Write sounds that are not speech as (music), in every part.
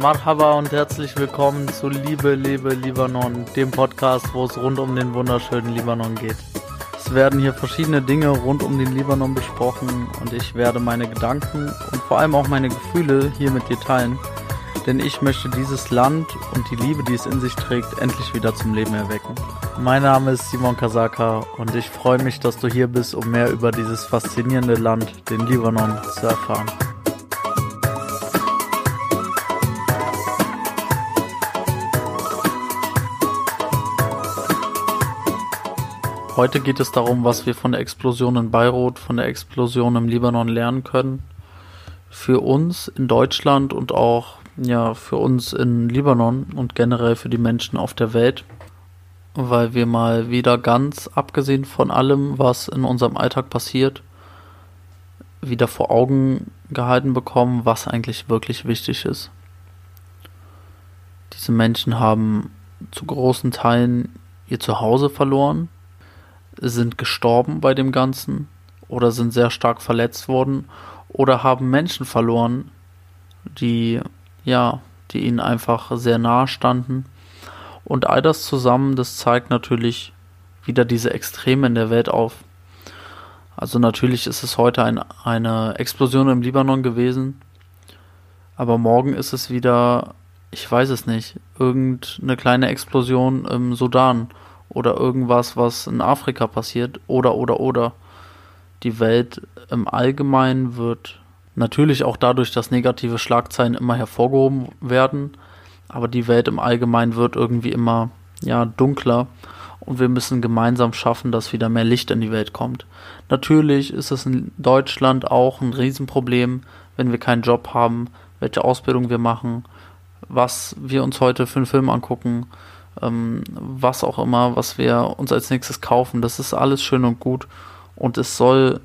Marhaba und herzlich willkommen zu Liebe, Liebe, Libanon, dem Podcast, wo es rund um den wunderschönen Libanon geht. Es werden hier verschiedene Dinge rund um den Libanon besprochen und ich werde meine Gedanken und vor allem auch meine Gefühle hier mit dir teilen, denn ich möchte dieses Land und die Liebe, die es in sich trägt, endlich wieder zum Leben erwecken. Mein Name ist Simon Kasaka und ich freue mich, dass du hier bist, um mehr über dieses faszinierende Land, den Libanon, zu erfahren. Heute geht es darum, was wir von der Explosion in Beirut, von der Explosion im Libanon lernen können. Für uns in Deutschland und auch ja, für uns in Libanon und generell für die Menschen auf der Welt, weil wir mal wieder ganz abgesehen von allem, was in unserem Alltag passiert, wieder vor Augen gehalten bekommen, was eigentlich wirklich wichtig ist. Diese Menschen haben zu großen Teilen ihr Zuhause verloren sind gestorben bei dem Ganzen oder sind sehr stark verletzt worden oder haben Menschen verloren, die ja, die ihnen einfach sehr nahe standen. Und all das zusammen, das zeigt natürlich wieder diese Extreme in der Welt auf. Also natürlich ist es heute ein, eine Explosion im Libanon gewesen, aber morgen ist es wieder, ich weiß es nicht, irgendeine kleine Explosion im Sudan oder irgendwas, was in Afrika passiert oder oder oder. Die Welt im Allgemeinen wird natürlich auch dadurch, dass negative Schlagzeilen immer hervorgehoben werden, aber die Welt im Allgemeinen wird irgendwie immer ja dunkler und wir müssen gemeinsam schaffen, dass wieder mehr Licht in die Welt kommt. Natürlich ist es in Deutschland auch ein Riesenproblem, wenn wir keinen Job haben, welche Ausbildung wir machen, was wir uns heute für einen Film angucken, ähm, was auch immer, was wir uns als nächstes kaufen. Das ist alles schön und gut. Und es soll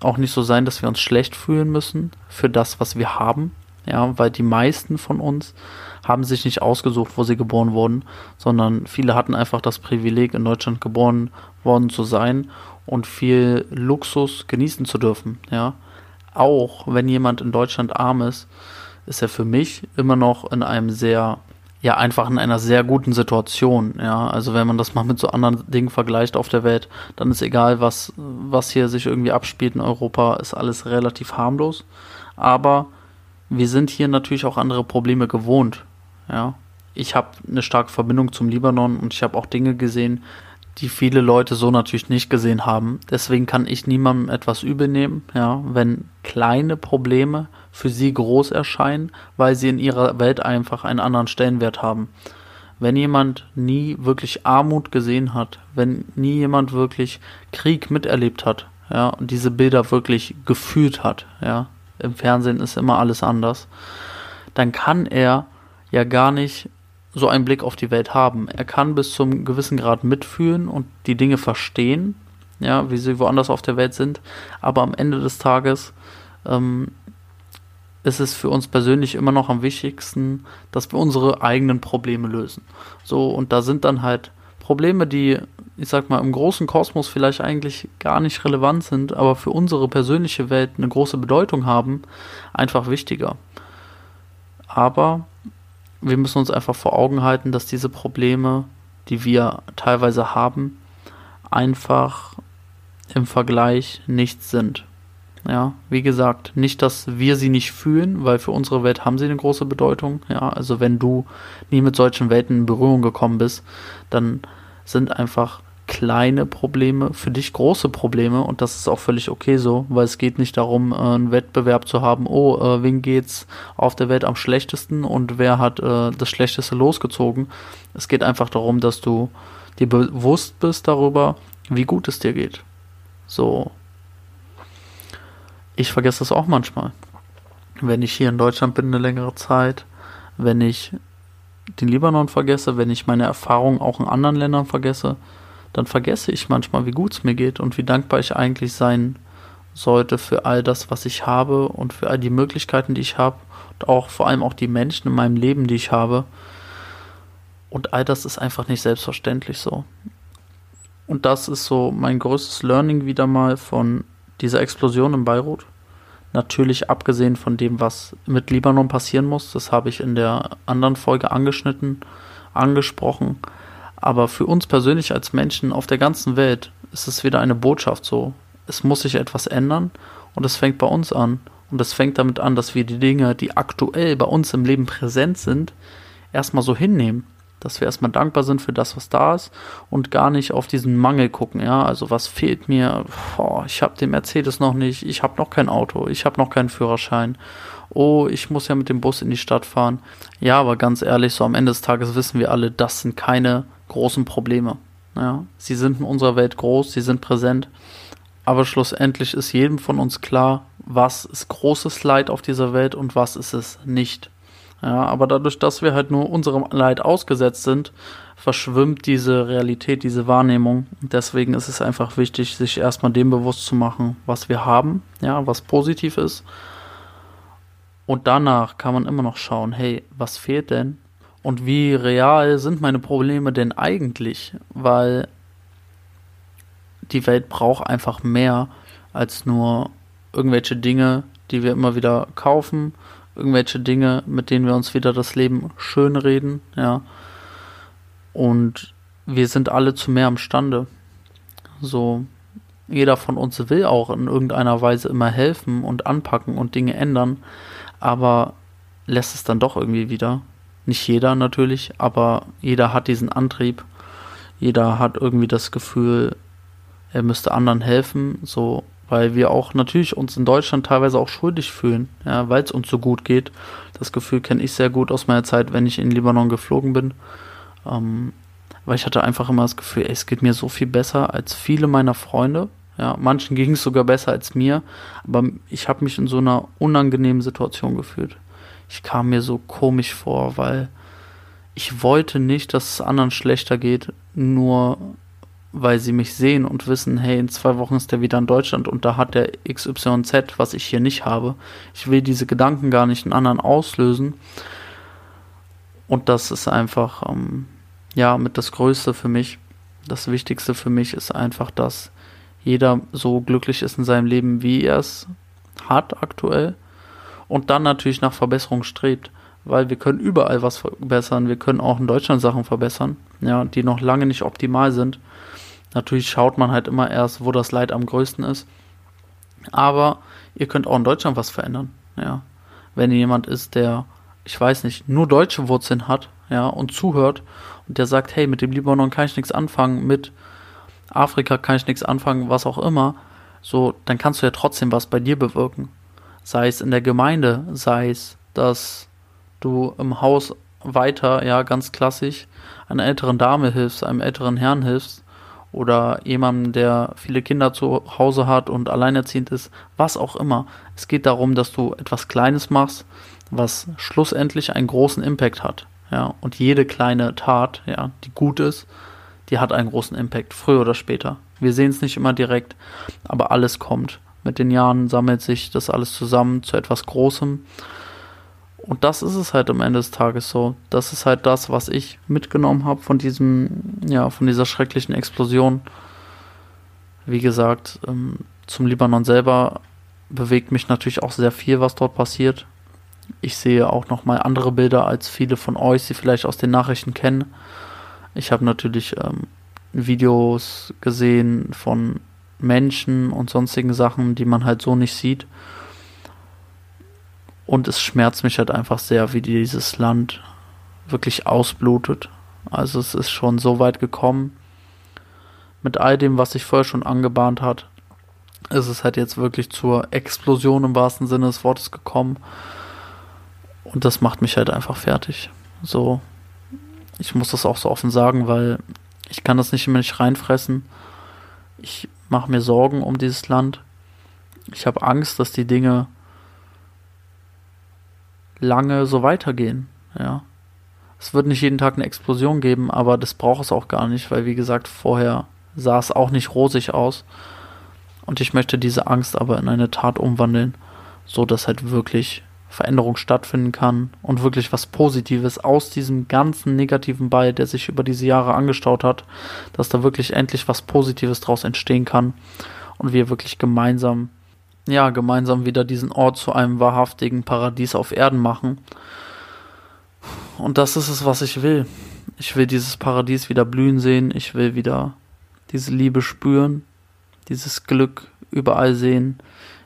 auch nicht so sein, dass wir uns schlecht fühlen müssen für das, was wir haben. Ja, weil die meisten von uns haben sich nicht ausgesucht, wo sie geboren wurden, sondern viele hatten einfach das Privileg, in Deutschland geboren worden zu sein und viel Luxus genießen zu dürfen. Ja, auch wenn jemand in Deutschland arm ist, ist er für mich immer noch in einem sehr ja einfach in einer sehr guten Situation. Ja, also wenn man das mal mit so anderen Dingen vergleicht auf der Welt, dann ist egal, was, was hier sich irgendwie abspielt in Europa, ist alles relativ harmlos. Aber wir sind hier natürlich auch andere Probleme gewohnt. Ja, ich habe eine starke Verbindung zum Libanon und ich habe auch Dinge gesehen, die viele Leute so natürlich nicht gesehen haben. Deswegen kann ich niemandem etwas übel nehmen, ja, wenn kleine Probleme für sie groß erscheinen, weil sie in ihrer Welt einfach einen anderen Stellenwert haben. Wenn jemand nie wirklich Armut gesehen hat, wenn nie jemand wirklich Krieg miterlebt hat, ja, und diese Bilder wirklich gefühlt hat, ja, im Fernsehen ist immer alles anders, dann kann er ja gar nicht so einen Blick auf die Welt haben. Er kann bis zum gewissen Grad mitfühlen und die Dinge verstehen, ja, wie sie woanders auf der Welt sind, aber am Ende des Tages ähm, ist es für uns persönlich immer noch am wichtigsten, dass wir unsere eigenen Probleme lösen. So, und da sind dann halt Probleme, die, ich sag mal, im großen Kosmos vielleicht eigentlich gar nicht relevant sind, aber für unsere persönliche Welt eine große Bedeutung haben, einfach wichtiger. Aber wir müssen uns einfach vor Augen halten, dass diese Probleme, die wir teilweise haben, einfach im Vergleich nichts sind. Ja, wie gesagt, nicht, dass wir sie nicht fühlen, weil für unsere Welt haben sie eine große Bedeutung. Ja, also wenn du nie mit solchen Welten in Berührung gekommen bist, dann sind einfach kleine Probleme für dich große Probleme und das ist auch völlig okay so, weil es geht nicht darum, äh, einen Wettbewerb zu haben, oh, äh, wen geht's auf der Welt am schlechtesten und wer hat äh, das Schlechteste losgezogen. Es geht einfach darum, dass du dir bewusst bist darüber, wie gut es dir geht. So, ich vergesse das auch manchmal. Wenn ich hier in Deutschland bin eine längere Zeit, wenn ich den Libanon vergesse, wenn ich meine Erfahrungen auch in anderen Ländern vergesse, dann vergesse ich manchmal, wie gut es mir geht und wie dankbar ich eigentlich sein sollte für all das, was ich habe und für all die Möglichkeiten, die ich habe und auch vor allem auch die Menschen in meinem Leben, die ich habe. Und all das ist einfach nicht selbstverständlich so. Und das ist so mein größtes Learning wieder mal von dieser Explosion in Beirut, Natürlich abgesehen von dem, was mit Libanon passieren muss, das habe ich in der anderen Folge angeschnitten, angesprochen. Aber für uns persönlich als Menschen auf der ganzen Welt ist es wieder eine Botschaft so. Es muss sich etwas ändern und es fängt bei uns an. Und es fängt damit an, dass wir die Dinge, die aktuell bei uns im Leben präsent sind, erstmal so hinnehmen. Dass wir erstmal dankbar sind für das, was da ist und gar nicht auf diesen Mangel gucken. Ja, also was fehlt mir? Boah, ich habe den Mercedes noch nicht, ich habe noch kein Auto, ich habe noch keinen Führerschein. Oh, ich muss ja mit dem Bus in die Stadt fahren. Ja, aber ganz ehrlich, so am Ende des Tages wissen wir alle, das sind keine großen Probleme. Ja, sie sind in unserer Welt groß, sie sind präsent. Aber schlussendlich ist jedem von uns klar, was ist großes Leid auf dieser Welt und was ist es nicht. Ja, aber dadurch, dass wir halt nur unserem Leid ausgesetzt sind, verschwimmt diese Realität, diese Wahrnehmung. Deswegen ist es einfach wichtig, sich erstmal dem bewusst zu machen, was wir haben, ja, was positiv ist. Und danach kann man immer noch schauen, hey, was fehlt denn? Und wie real sind meine Probleme denn eigentlich? Weil die Welt braucht einfach mehr als nur irgendwelche Dinge, die wir immer wieder kaufen, irgendwelche Dinge, mit denen wir uns wieder das Leben schönreden, ja. Und wir sind alle zu mehr imstande. So, jeder von uns will auch in irgendeiner Weise immer helfen und anpacken und Dinge ändern, aber lässt es dann doch irgendwie wieder. Nicht jeder natürlich, aber jeder hat diesen Antrieb. Jeder hat irgendwie das Gefühl, er müsste anderen helfen, so, weil wir auch natürlich uns in Deutschland teilweise auch schuldig fühlen, ja, weil es uns so gut geht. Das Gefühl kenne ich sehr gut aus meiner Zeit, wenn ich in Libanon geflogen bin. Ähm, weil ich hatte einfach immer das Gefühl, ey, es geht mir so viel besser als viele meiner Freunde. Ja, manchen (laughs) ging es sogar besser als mir, aber ich habe mich in so einer unangenehmen Situation gefühlt ich kam mir so komisch vor, weil ich wollte nicht, dass es anderen schlechter geht, nur weil sie mich sehen und wissen, hey, in zwei Wochen ist der wieder in Deutschland und da hat der XYZ, was ich hier nicht habe. Ich will diese Gedanken gar nicht in anderen auslösen. Und das ist einfach, ähm, ja, mit das Größte für mich. Das Wichtigste für mich ist einfach, dass jeder so glücklich ist in seinem Leben, wie er es hat aktuell und dann natürlich nach Verbesserung strebt, weil wir können überall was verbessern, wir können auch in Deutschland Sachen verbessern, ja, die noch lange nicht optimal sind. Natürlich schaut man halt immer erst, wo das Leid am größten ist. Aber ihr könnt auch in Deutschland was verändern, ja. Wenn jemand ist, der, ich weiß nicht, nur deutsche Wurzeln hat, ja, und zuhört und der sagt, hey, mit dem Libanon kann ich nichts anfangen, mit Afrika kann ich nichts anfangen, was auch immer, so, dann kannst du ja trotzdem was bei dir bewirken sei es in der Gemeinde, sei es, dass du im Haus weiter, ja, ganz klassisch, einer älteren Dame hilfst, einem älteren Herrn hilfst oder jemandem, der viele Kinder zu Hause hat und alleinerziehend ist, was auch immer. Es geht darum, dass du etwas Kleines machst, was schlussendlich einen großen Impact hat. Ja, und jede kleine Tat, ja, die gut ist, die hat einen großen Impact, früher oder später. Wir sehen es nicht immer direkt, aber alles kommt mit den Jahren sammelt sich das alles zusammen zu etwas Großem. Und das ist es halt am Ende des Tages so. Das ist halt das, was ich mitgenommen habe von diesem, ja, von dieser schrecklichen Explosion. Wie gesagt, ähm, zum Libanon selber bewegt mich natürlich auch sehr viel, was dort passiert. Ich sehe auch noch mal andere Bilder als viele von euch, die vielleicht aus den Nachrichten kennen. Ich habe natürlich ähm, Videos gesehen von Menschen und sonstigen Sachen, die man halt so nicht sieht. Und es schmerzt mich halt einfach sehr, wie dieses Land wirklich ausblutet. Also es ist schon so weit gekommen. Mit all dem, was sich vorher schon angebahnt hat, ist es halt jetzt wirklich zur Explosion im wahrsten Sinne des Wortes gekommen. Und das macht mich halt einfach fertig. So, ich muss das auch so offen sagen, weil ich kann das nicht immer nicht reinfressen. Ich mache mir Sorgen um dieses Land. Ich habe Angst, dass die Dinge lange so weitergehen. Ja. Es wird nicht jeden Tag eine Explosion geben, aber das braucht es auch gar nicht, weil wie gesagt, vorher sah es auch nicht rosig aus. Und ich möchte diese Angst aber in eine Tat umwandeln, so dass halt wirklich Veränderung stattfinden kann und wirklich was Positives aus diesem ganzen negativen Ball, der sich über diese Jahre angestaut hat, dass da wirklich endlich was Positives draus entstehen kann und wir wirklich gemeinsam ja, gemeinsam wieder diesen Ort zu einem wahrhaftigen Paradies auf Erden machen. Und das ist es, was ich will. Ich will dieses Paradies wieder blühen sehen. Ich will wieder diese Liebe spüren, dieses Glück überall sehen.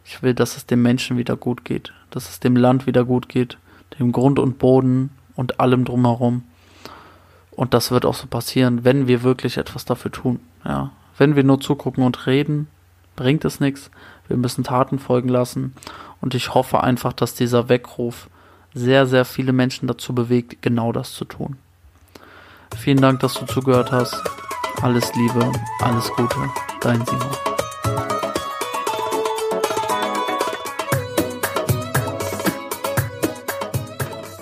Ich will, dass es dem Menschen wieder gut geht, dass es dem Land wieder gut geht, dem Grund und Boden und allem drumherum. Und das wird auch so passieren, wenn wir wirklich etwas dafür tun. Ja, wenn wir nur zugucken und reden, bringt es nichts. Wir müssen Taten folgen lassen. Und ich hoffe einfach, dass dieser Weckruf sehr, sehr viele Menschen dazu bewegt, genau das zu tun. Vielen Dank, dass du zugehört hast. Alles Liebe, alles Gute, dein Simon.